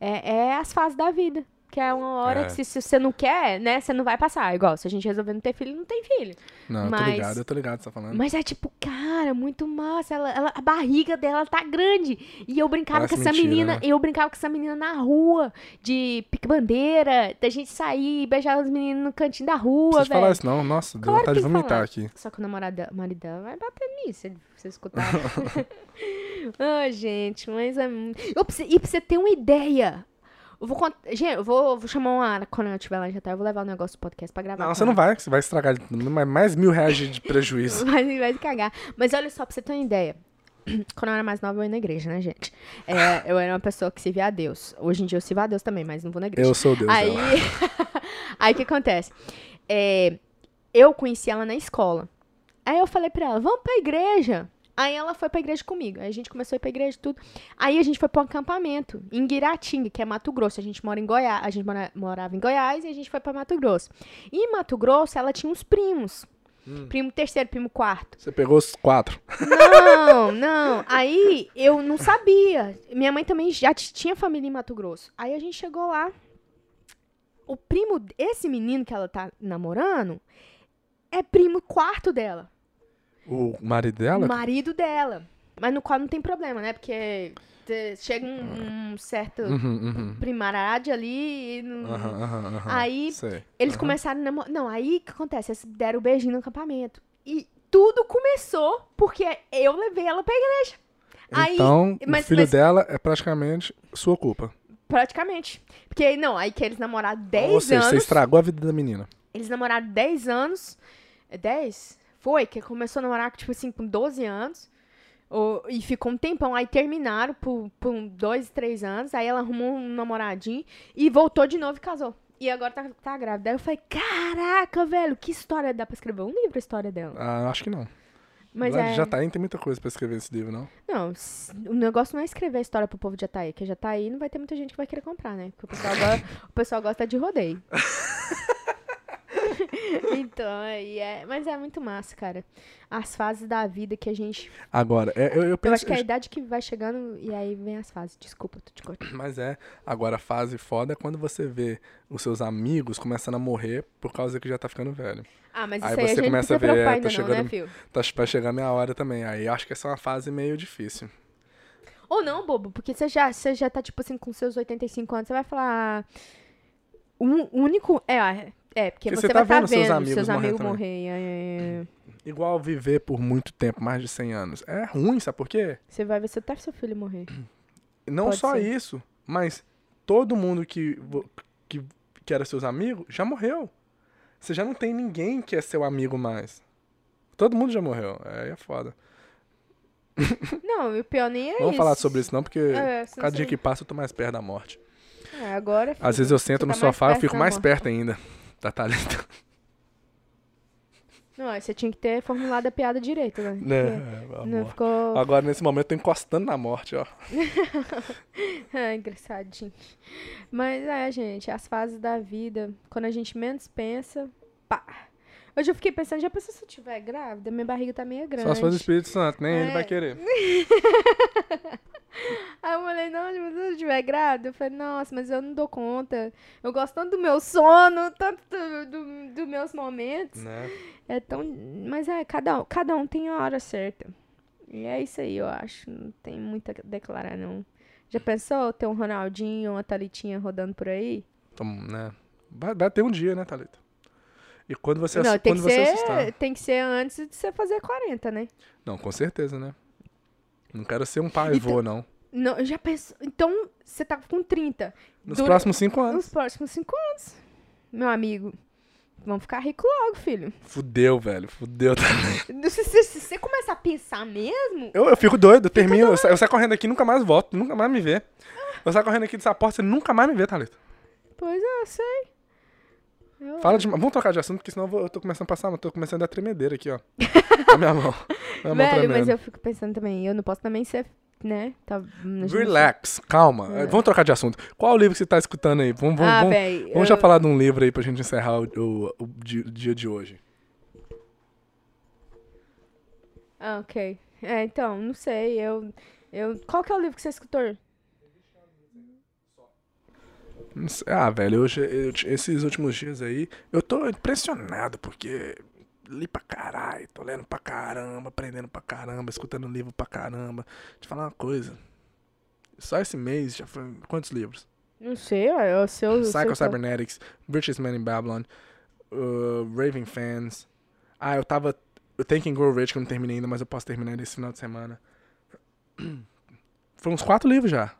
É, é as fases da vida. Que é uma hora É. que se, se você não quer, né, você não vai passar. Igual, se a gente resolver não ter filho, não tem filho. Não, eu tô Mas- ligado, eu tô ligado você tá falando. Mas é tipo, cara, muito massa. Ela, ela- a barriga dela tá grande. E eu brincava Parece com essa mentira, menina. né? Eu brincava com essa menina na rua, de pique-bandeira, da gente sair e beijar os meninos no cantinho da Não rua, precisa falar velho. isso não, nossa, deu Claro vontade de vomitar falar. aqui. Só que o namorado dela- o marido dela vai bater nisso, se você escutar. Ai, gente, mas é. Eu, e pra você ter uma ideia. Eu vou. Gente, eu vou, vou chamar uma Ana quando eu estiver lá em Jatar. Eu vou levar o negócio do podcast pra gravar. Não, você ela. não vai, você vai estragar mais- mil reais de prejuízo. Vai, vai cagar. Mas olha só, pra você ter uma ideia. Quando eu era mais nova, eu ia na igreja, né, gente? É, eu era uma pessoa que servia a Deus. Hoje em dia eu sirvo a Deus também, mas não vou na igreja. Eu sou Deus aí o que acontece? É, eu conheci ela na escola. Aí eu falei pra ela, vamos pra igreja. Aí ela foi pra igreja comigo. Aí a gente começou a ir pra igreja e tudo. Aí a gente foi pra um acampamento em Guiratinga, que é Mato Grosso. A gente mora em Goiás. A gente mora- morava em Goiás e a gente foi pra Mato Grosso. E em Mato Grosso, ela tinha uns primos. Primo terceiro, primo quarto. Você pegou os quatro. Não, não. Aí eu não sabia. Minha mãe também já tinha família em Mato Grosso. Aí a gente chegou lá. O primo, esse menino que ela tá namorando, é primo quarto dela. O marido dela? Marido dela. Mas no qual não tem problema, né? Porque chega um, um certo Uhum, uhum. primarade ali e não- aham. Aí, Sei. eles começaram a namorar. Não, aí o que acontece? Eles deram o beijinho no acampamento. E tudo começou porque eu levei ela pra igreja. Aí, Então, mas- o filho mas- dela é praticamente sua culpa. praticamente. Porque, não, aí que eles namoraram 10 Ou seja, anos. você estragou a vida da menina. Eles namoraram 10 anos. É 10? Foi, que começou a namorar, tipo assim, com 12 anos. Ou- e ficou um tempão. Aí terminaram por, por dois, três anos. Aí ela arrumou um namoradinho e voltou de novo e casou. E agora tá, tá grávida. Aí eu falei, caraca, velho, que história. Dá pra escrever um livro a história dela. Ah, acho que não. Mas Já- é... Já tá aí, tem muita coisa pra escrever esse livro, não? Não, o negócio não é escrever a história pro povo de Jataí, que Jataí não vai ter muita gente que vai querer comprar, né? Porque o pessoal, o pessoal gosta de rodeio. então, aí é. Mas é muito massa, cara. As fases da vida que a gente. Agora, é, eu, eu Eu penso... acho que é a idade que vai chegando e aí vem as fases. Desculpa, tô te cortando. Mas é, agora a fase foda é quando você vê os seus amigos começando a morrer por causa que já tá ficando velho. Ah, mas Aí isso aí você começa a ver, é, tá não, né, chegando- filho? Tá, vai chegar minha hora também. Aí acho que essa é uma fase meio difícil. Ou não, bobo, porque você já, você já tá, tipo assim, com seus 85 anos, você vai falar. Um único. É, é, é porque, Porque você, você vai tá estar vendo seus amigos seus amigos morrer. é, é, é. Igual viver por muito tempo, mais de 100 anos. É ruim, sabe por quê? Você vai ver se até seu filho morrer. Não Pode só ser. isso, mas todo mundo que, que, que era seus amigos já morreu. Você já não tem ninguém que é seu amigo mais. Todo mundo já morreu. Aí é foda. Não, e o pior nem é Vamos isso. falar sobre isso não, porque É, cada dia que passa eu tô mais perto da morte. É, agora. filho, Às vezes eu sento no tá mais sofá e fico mais morte. perto ainda da Thalita. Não, aí você tinha que ter formulado a piada direito, né? Né? A Não morte. ficou. Agora, nesse momento, eu tô encostando na morte, ó. Ah, engraçadinho. Mas é, gente, as fases da vida, quando a gente menos pensa, pá. Hoje eu fiquei pensando, já pensou se eu estiver grávida? Minha barriga tá meio grande. Só se for do Espírito Santo, nem ele É. vai querer. Aí eu falei, não, mas se eu estiver grávida, eu falei, nossa, mas eu não dou conta. Eu gosto tanto do meu sono, tanto do, do- dos meus momentos. Né? É tão. Mas é, cada, um- cada um tem a hora certa. E é isso aí, eu acho. Não tem muito a declarar, não. Já pensou ter um Ronaldinho, uma Thalitinha rodando por aí? Então, né? Vai, vai ter um dia, né, Thalita? E quando você, não, quando que, você ser, assustar. tem que ser antes de você fazer 40, né? Não, com certeza, né? Não quero ser um pai Então- vô, não. Não, já pensou. Então, você tá com 30. Nos Dura- próximos cinco anos. Nos próximos 5 anos. Meu amigo. Vamos ficar rico logo, filho. Fudeu, velho. Fudeu também. Se, se- se você começar a pensar mesmo, Eu, eu fico doido, eu termino. Eu, sa- eu saio correndo aqui e nunca mais volto. Nunca mais me vê. Eu saio correndo aqui dessa porta, você nunca mais me vê, Thalita. pois é, eu sei. Eu- Fala de. Vamos trocar de assunto, porque senão eu, vou- eu tô começando a passar, eu tô começando a dar tremedeira aqui, ó. Na minha mão. Na minha mão Velho, mas tremendo. eu fico pensando também, eu não posso também ser né? Tá, a Relax, calma. É. Vamos trocar de assunto. Qual o livro que você tá escutando aí? Vamos, vamos, ah, vamos, vamos já falar de um livro aí pra gente encerrar o, o- o o dia de hoje. Ah, ok. É, então, não sei. Eu, eu... Qual que é o livro que você escutou? Ah, velho, hoje, eu- esses últimos dias aí, eu tô impressionado porque li pra caralho, tô lendo pra caramba, aprendendo pra caramba, escutando livro pra caramba. Deixa eu falar uma coisa. Só esse mês já foi quantos livros? Não sei, é o seu... Psycho Cybernetics, Richest Man in Babylon, uh, Raven Fans. Ah, eu tava. Eu que Grow Rich, que eu não terminei ainda, mas eu posso terminar esse final de semana. Foi uns quatro livros já.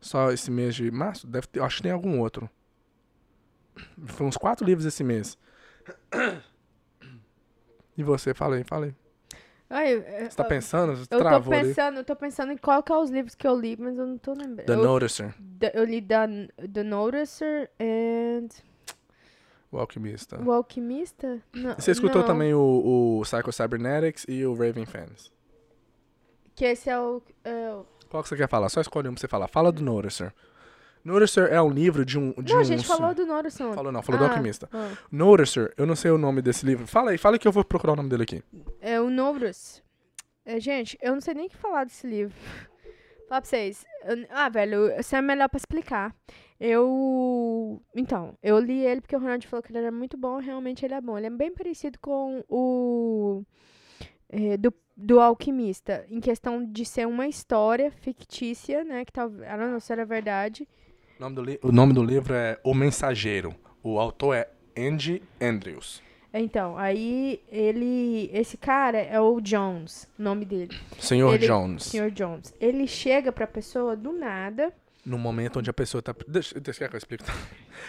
Só esse mês de março? Deve ter, acho que tem algum outro. Foi uns quatro livros esse mês. E você? Fala aí. Ai, Você tá pensando? Você Eu tô ali. pensando, eu tô pensando em qual que é os livros que eu li, mas eu não tô lembrando. The eu, Noticer, da- eu li da, The Noticer and o Alquimista. O Alquimista? Não, Você escutou não, também o, o Psycho Cybernetics e o Raven Fans. Que esse é o... é o- Qual que você quer falar? Só escolhe um pra você falar. Fala do Noticer. Noticer é um livro de um. De Não, um a gente falou do Noticer. Falou não, falou do Ah, Alquimista. ah. Noticer, eu não sei o nome desse livro. Fala aí, fala aí que eu vou procurar o nome dele aqui. É o Notice. É, gente, eu não sei nem o que falar desse livro. Falar pra vocês. eu- ah, velho, isso é melhor pra explicar. Eu. Então, eu li ele porque o Ronald falou que ele era muito bom. Realmente ele é bom. Ele é bem parecido com o. é, do, do Alquimista. Em questão de ser uma história fictícia, né? Que talvez. Eu não sei se era verdade. O nome, do o nome do livro é O Mensageiro. O autor é Andy Andrews. Então, aí ele. Esse cara é o Jones, nome dele. Senhor Ele- Jones. Sr. Jones. Ele chega pra pessoa do nada. No momento onde a pessoa tá. Deixa, deixa que eu explique.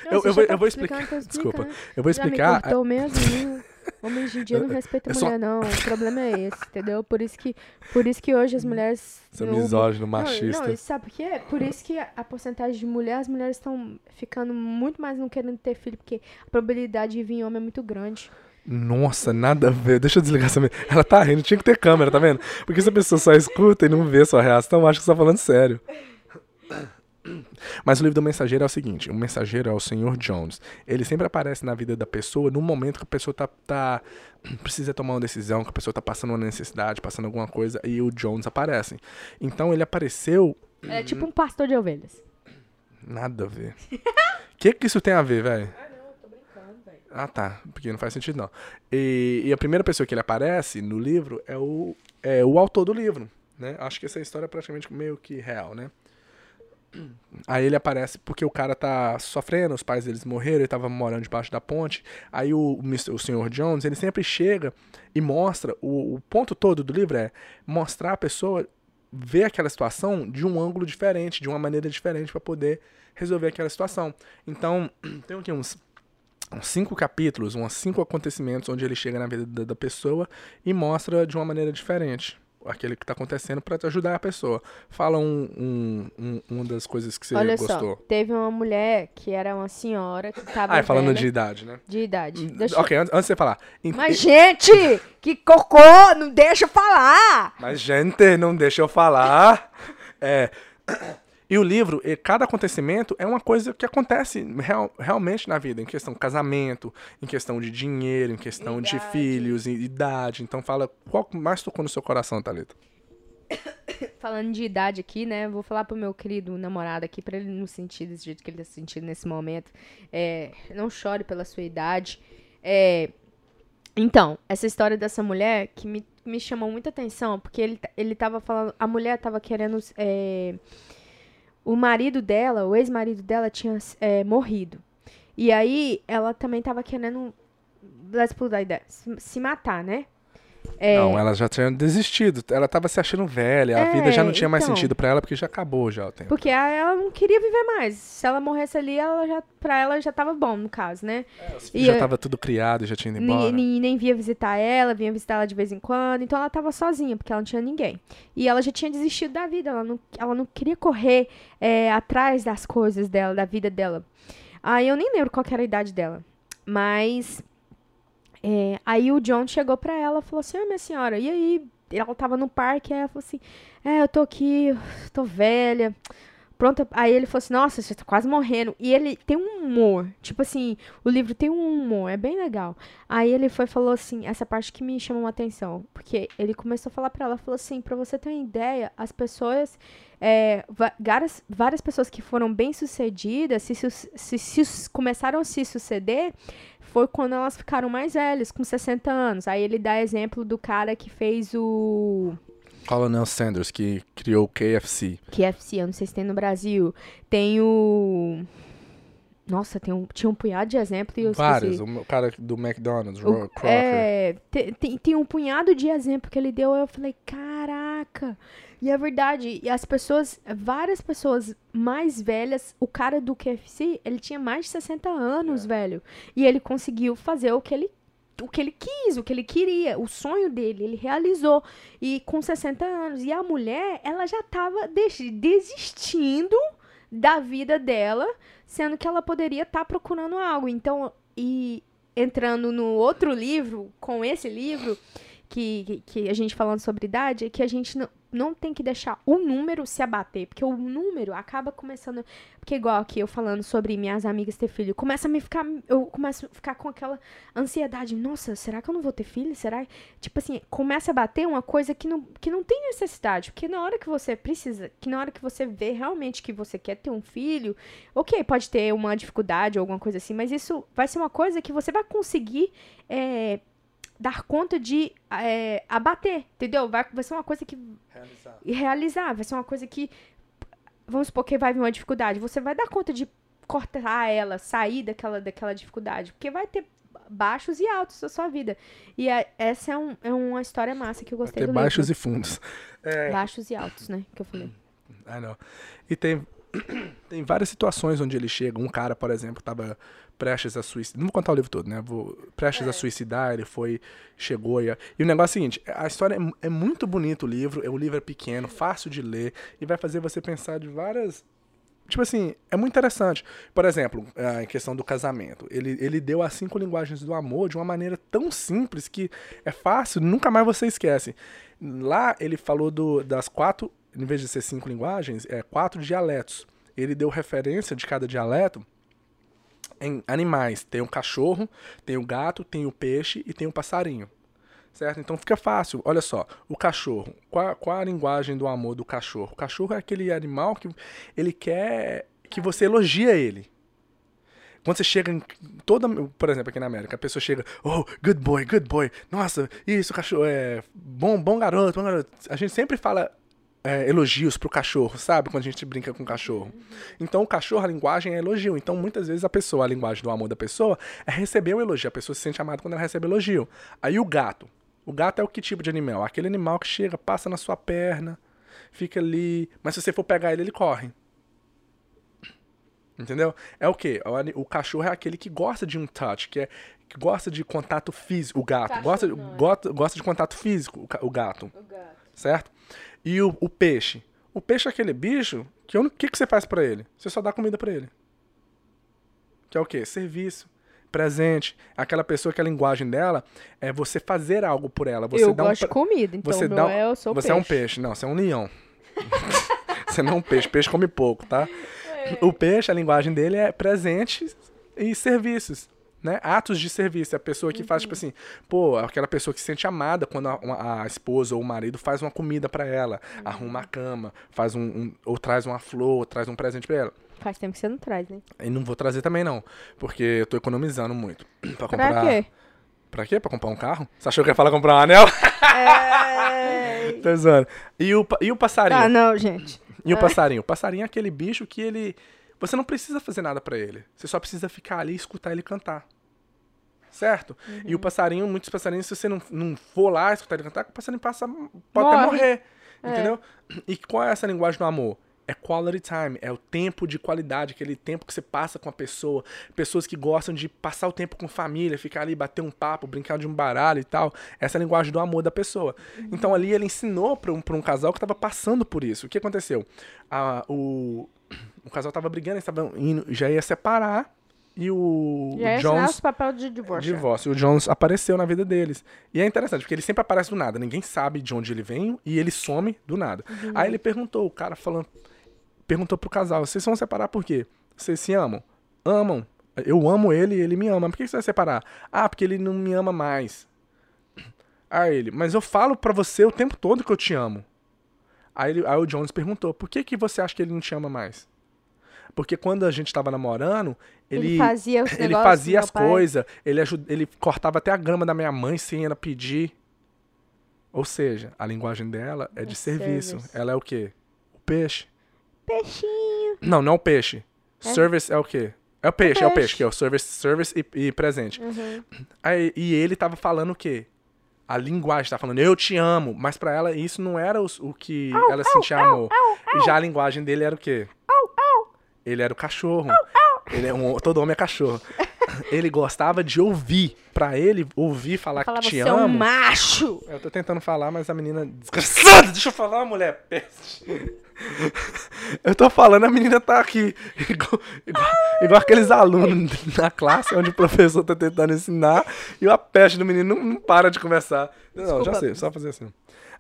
Não, Eu- eu vou- tá eu vou explicar. Desculpa. explicando. Eu vou Já me explicar. cortou mesmo. Homem de dia não respeita eu só- mulher, não. O problema é esse, entendeu? Por isso que, por isso que hoje as mulheres. Seu no- misógino, Não, machista. Não, e sabe por quê? Por isso que a, a porcentagem de mulheres, as mulheres estão ficando muito mais não querendo ter filho, porque a probabilidade de vir homem é muito grande. Nossa, nada a ver. Deixa eu desligar essa. Ela tá rindo, tinha que ter câmera, tá vendo? Porque se a pessoa só escuta e não vê sua reação, acha que você tá falando sério. Mas o livro do mensageiro é o seguinte: o mensageiro é o Senhor Jones. Ele sempre aparece na vida da pessoa no momento que a pessoa tá, tá- precisa tomar uma decisão, que a pessoa tá passando uma necessidade, passando alguma coisa, e o Jones aparece. Então ele apareceu. É tipo um pastor de ovelhas. Nada a ver. O que, que isso tem a ver, velho? Ah, não, tô brincando, velho. Ah, tá. Porque não faz sentido, não. E, e a primeira pessoa que ele aparece no livro é o, é o autor do livro, né? Acho que essa história é praticamente meio que real, né? Aí ele aparece porque o cara tá sofrendo, os pais deles morreram, ele tava morando debaixo da ponte. Aí o, o, Sr. Jones, ele sempre chega e mostra, o, o ponto todo do livro é mostrar a pessoa ver aquela situação de um ângulo diferente, de uma maneira diferente para poder resolver aquela situação. Então, tem aqui uns uns cinco capítulos, uns cinco acontecimentos onde ele chega na vida da, da pessoa e mostra de uma maneira diferente aquele que está acontecendo para ajudar a pessoa. Fala um, um, um- uma das coisas que você Olha gostou. só, teve uma mulher que era uma senhora que tava. Ah, é falando de idade, né? de idade. Deixa eu- Ok, antes, antes de você falar. Mas, gente, que cocô, não deixa eu falar. Mas, gente, não deixa eu falar. É. E o livro, e cada acontecimento é uma coisa que acontece real- realmente na vida, em questão de casamento, em questão de dinheiro, em questão de Idade. filhos, e idade. Então fala, qual mais tocou no seu coração, Thalita? Falando de idade aqui, né? Vou falar pro meu querido namorado aqui, pra ele não sentir desse jeito que ele tá sentindo nesse momento. É, não chore pela sua idade. É, então, essa história dessa mulher que me, me chamou muita atenção, porque ele, ele tava falando. A mulher tava querendo. é, o marido dela, o ex-marido dela, tinha é, morrido. E aí ela também tava querendo. Let's se, se matar, né? É, Não, ela já tinha desistido. Ela tava se achando velha, a É, vida já não tinha mais então. sentido pra ela porque já acabou já o tempo. Porque a- ela não queria viver mais. Se ela morresse ali, ela já, pra ela já tava bom, no caso, né? E já eu- tava tudo criado, já tinha ido embora. ni- nem via visitar ela, vinha visitar ela de vez em quando. Então ela tava sozinha, porque ela não tinha ninguém. E ela já tinha desistido da vida. Ela não, ela não queria correr é, atrás das coisas dela, da vida dela. Aí eu nem lembro qual que era a idade dela. Mas. É, aí o John chegou pra ela e falou assim: Ah, minha senhora, e aí? ela tava no parque, ela falou assim: É, eu tô aqui, tô velha. Pronto, aí ele falou assim, nossa, você tá quase morrendo. E ele tem um humor, tipo assim, o livro tem um humor, é bem legal. Aí ele foi falou assim, essa parte que me chamou a atenção, porque ele começou a falar para ela, falou assim, para você ter uma ideia, as pessoas, é, várias, várias pessoas que foram bem sucedidas, se, se, se começaram a se suceder, foi quando elas ficaram mais velhas, com 60 anos. Aí ele dá exemplo do cara que fez o Colonel Sanders, que criou o KFC. KFC, eu não sei se tem no Brasil. Tem o. Nossa, tem um, tinha um punhado de exemplos e eu Vários. esqueci. O cara do McDonald's, o, Crocker. É, tem, tem, tem, um punhado de exemplos que ele deu. Eu falei, caraca. E é verdade. E as pessoas, várias pessoas mais velhas, o cara do KFC, ele tinha mais de 60 anos, é. velho. E ele conseguiu fazer o que ele o que ele quis, o que ele queria, o sonho dele, ele realizou. E com 60 anos. E a mulher, ela já estava desistindo da vida dela, sendo que ela poderia estar tá procurando algo. Então, e entrando no outro livro, com esse livro, que, que a gente falando sobre idade, é que a gente não, não tem que deixar o número se abater, porque o número acaba começando. Porque, igual aqui eu falando sobre minhas amigas ter filho, começa a me ficar. Eu começo a ficar com aquela ansiedade. Nossa, será que eu não vou ter filho? Será? Tipo assim, começa a bater uma coisa que não, que não tem necessidade. Porque na hora que você precisa, que na hora que você vê realmente que você quer ter um filho, ok, pode ter uma dificuldade ou alguma coisa assim, mas isso vai ser uma coisa que você vai conseguir. É, dar conta de é, abater, entendeu? Vai, vai ser uma coisa que. Realizar. E realizar. Vai ser uma coisa que. Vamos supor que vai vir uma dificuldade. Você vai dar conta de cortar ela, sair daquela, daquela dificuldade. Porque vai ter baixos e altos da sua vida. E é, essa é, um, é uma história massa que eu gostei vai ter do baixos livro. e fundos. É... Baixos e altos, né? Que eu falei. Ah, não. E tem, tem várias situações onde ele chega. Um cara, por exemplo, tava prestes a suicidar. Não vou contar o livro todo, né? Vou, prestes é. a suicidar, ele foi, chegou e. E o negócio é o seguinte: a história é, é muito bonito o livro, o livro é pequeno, fácil de ler, e vai fazer você pensar de várias tipo assim, é muito interessante. Por exemplo, a questão do casamento. Ele, ele deu as cinco linguagens do amor de uma maneira tão simples que é fácil, nunca mais você esquece. Lá ele falou do, das quatro, em vez de ser cinco linguagens, é quatro dialetos. Ele deu referência de cada dialeto em animais. Tem o cachorro, tem o gato, tem o peixe e tem o passarinho. Certo? Então fica fácil. Olha só, o cachorro. Qual, qual a linguagem do amor do cachorro? O cachorro é aquele animal que ele quer que você elogia ele. Quando você chega em toda, por exemplo, aqui na América, a pessoa chega, oh, good boy, good boy. Nossa, isso, cachorro é bom, bom garoto, bom garoto. A gente sempre fala é, elogios pro cachorro, sabe? Quando a gente brinca com o cachorro. Então, o cachorro, a linguagem é elogio. Então, muitas vezes, a pessoa, a linguagem do amor da pessoa é receber o elogio. A pessoa se sente amada quando ela recebe elogio. Aí, o gato. O gato é o que tipo de animal? Aquele animal que chega, passa na sua perna, fica ali. Mas se você for pegar ele, ele corre. Entendeu? É o quê? O, o cachorro é aquele que gosta de um touch, que é que gosta de contato físico. O gato. Cachorro gosta, não, é. gosta, gosta de contato físico, o, o gato. O gato. Certo? E o, o peixe? O peixe é aquele bicho que o que, que você faz para ele? Você só dá comida para ele. Que é o quê? Serviço. Presente. Aquela pessoa que a linguagem dela é você fazer algo por ela. Você eu dá gosto um, de comida, então você dá, é, eu sou Você peixe. é um peixe. Não, você é um leão. você não é um peixe. Peixe come pouco, tá? É. O peixe, a linguagem dele é presente e serviços né? Atos de serviço. A pessoa que uhum. faz, tipo uhum. assim, pô, aquela pessoa que se sente amada quando a, a esposa ou o marido faz uma comida para ela, uhum. arruma a cama, faz um, um, ou traz uma flor, ou traz um presente para ela. Faz tempo que você não traz, né? E não vou trazer também, não. Porque eu tô economizando muito. pra comprar. Pra quê? Pra quê? Pra comprar um carro? Você achou que ia falar comprar um anel? É... tô zoando. E o, e o passarinho? Ah, não, gente. E o é. passarinho? O passarinho é aquele bicho que ele você não precisa fazer nada para ele. Você só precisa ficar ali e escutar ele cantar. Certo? Uhum. E o passarinho, muitos passarinhos, se você não, não for lá escutar ele cantar, o passarinho passa, pode Morre. até morrer. É. Entendeu? E qual é essa linguagem do amor? É quality time, é o tempo de qualidade, aquele tempo que você passa com a pessoa. Pessoas que gostam de passar o tempo com família, ficar ali, bater um papo, brincar de um baralho e tal. Essa é a linguagem do amor da pessoa. Uhum. Então ali ele ensinou para um, um casal que estava passando por isso. O que aconteceu? A, o, o casal tava brigando, eles indo, já ia separar. e o ia assinar Jones os papéis de divórcio. divórcio. O Jones apareceu na vida deles. E é interessante, porque ele sempre aparece do nada. Ninguém sabe de onde ele vem e ele some do nada. Uhum. Aí ele perguntou, o cara falando. Perguntou pro casal: vocês vão separar por quê? Vocês se amam? Amam. Eu amo ele e ele me ama. Por que você vai separar? Ah, porque ele não me ama mais. Aí ele, mas eu falo pra você o tempo todo que eu te amo. Aí, ele- aí o Jones perguntou: por que, que você acha que ele não te ama mais? Porque quando a gente tava namorando, ele, Ele fazia ele fazia as coisas, ele, ele cortava até a grama da minha mãe sem ela pedir. Ou seja, a linguagem dela é de É serviço. service. Ela é o quê? O peixe. Peixinho. Não, não o peixe. É? Service é o quê? É o peixe, é o peixe. peixe, que é o service, service e, e presente. Uhum. Aí, e ele tava falando o quê? A linguagem, tava falando, eu te amo, mas pra ela isso não era os- o, que ela sentia amor. E já a linguagem dele era o quê? Ele era o cachorro. Ele é um, todo homem é cachorro. Ele gostava de ouvir. Pra ele, ouvir falar Falava, que te você é um amo. macho. Eu tô tentando falar, mas a menina. Desgraçada! Deixa eu falar, mulher peste. Eu tô falando, a menina tá aqui. Igual, igual- igual aqueles alunos na classe onde o professor tá tentando ensinar e a peste do menino não, não para de conversar. Não, já Desculpa. sei, só fazer assim.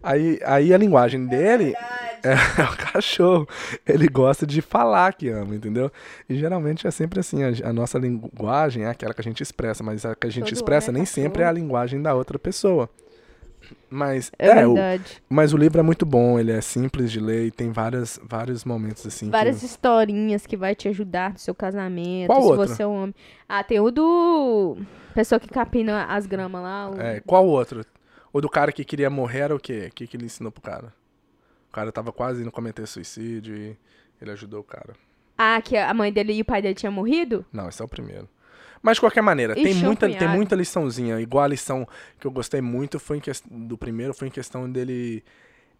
Aí, aí a linguagem dele é, o cachorro. Ele gosta de falar que ama, entendeu? E geralmente é sempre assim, a, a nossa linguagem é aquela que a gente expressa, mas a que a gente Todo expressa é nem sempre é a cachorro. linguagem da outra pessoa. Mas É, é, o- verdade. mas o livro é muito bom, ele é simples de ler e tem várias, vários momentos assim. que- Várias historinhas que vai te ajudar no seu casamento. Qual se outra? você é um homem. Ah, tem o do. Pessoa que capina as gramas lá. o- É, qual outro? O do cara que queria morrer era o quê? O que, que ele ensinou pro cara? O cara tava quase indo cometer suicídio e ele ajudou o cara. Ah, que a mãe dele e o pai dele tinham morrido? Não, esse é o primeiro. Mas de qualquer maneira, tem Ixi, um muita, tem muita liçãozinha. Igual a lição que eu gostei muito foi em ques- do primeiro foi em questão dele.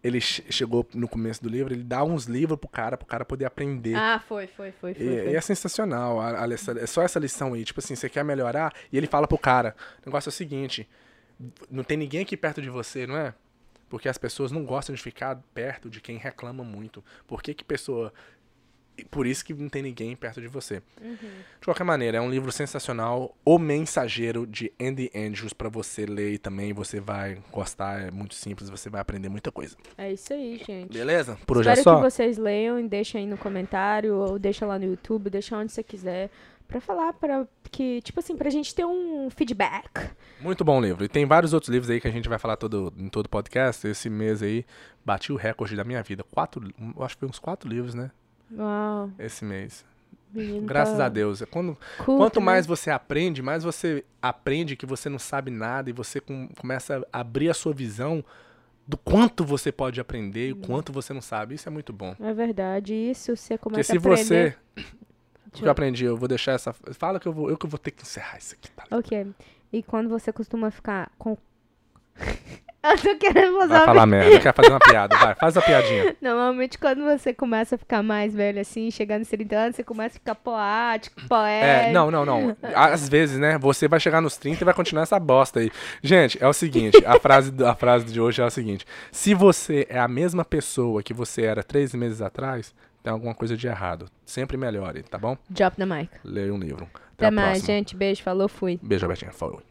Ele che- chegou no começo do livro, ele dá uns livros pro cara, pro cara poder aprender. Ah, foi, foi, foi, foi. E, foi. e é sensacional. A, a lição- é só essa lição aí. Tipo assim, você quer melhorar? E ele fala pro cara: o negócio é o seguinte: não tem ninguém aqui perto de você, não é? Porque as pessoas não gostam de ficar perto de quem reclama muito. Por que que pessoa. Por isso que não tem ninguém perto de você. Uhum. De qualquer maneira, é um livro sensacional. O Mensageiro de Andy Andrews pra você ler e também você vai gostar. É muito simples, você vai aprender muita coisa. É isso aí, gente. Beleza? Por hoje é Espero só. que vocês leiam e deixem aí no comentário, ou deixa lá no YouTube, deixa onde você quiser. Pra falar, pra que, tipo assim, pra gente ter um feedback. Muito bom livro. E tem vários outros livros aí que a gente vai falar todo, em todo podcast. Esse mês aí, bati o recorde da minha vida. Quatro, eu acho que foi uns quatro livros, né? Uau, Esse mês. menino. Graças tá a Deus. É Quando, culto, quanto né? mais você aprende, mais você aprende que você não sabe nada e você com- começa a abrir a sua visão do quanto você pode aprender e o quanto você não sabe. Isso é muito bom. É verdade, isso você Porque começa se a aprender. você. O que eu aprendi, eu vou deixar essa. Fala que eu vou, eu que vou ter que encerrar isso aqui, tá? Ok. E quando você costuma ficar com. Eu tô querendo fazer Vai uma falar merda, quer fazer uma piada. Vai, faz a piadinha. Normalmente, quando você começa a ficar mais velho assim, chegando nos 30 anos, você começa a ficar poático, poético. É, não, não, não. Às vezes, né? Você vai chegar nos 30 e vai continuar essa bosta aí. Gente, é o seguinte, a frase, a frase de hoje é a seguinte. Se você é a mesma pessoa que você era três meses atrás, tem alguma coisa de errado. Sempre melhore, tá bom? Drop the mic. Leia um livro. Até Até, mais, gente. Beijo, falou, fui. Beijo, Betinha. Falou.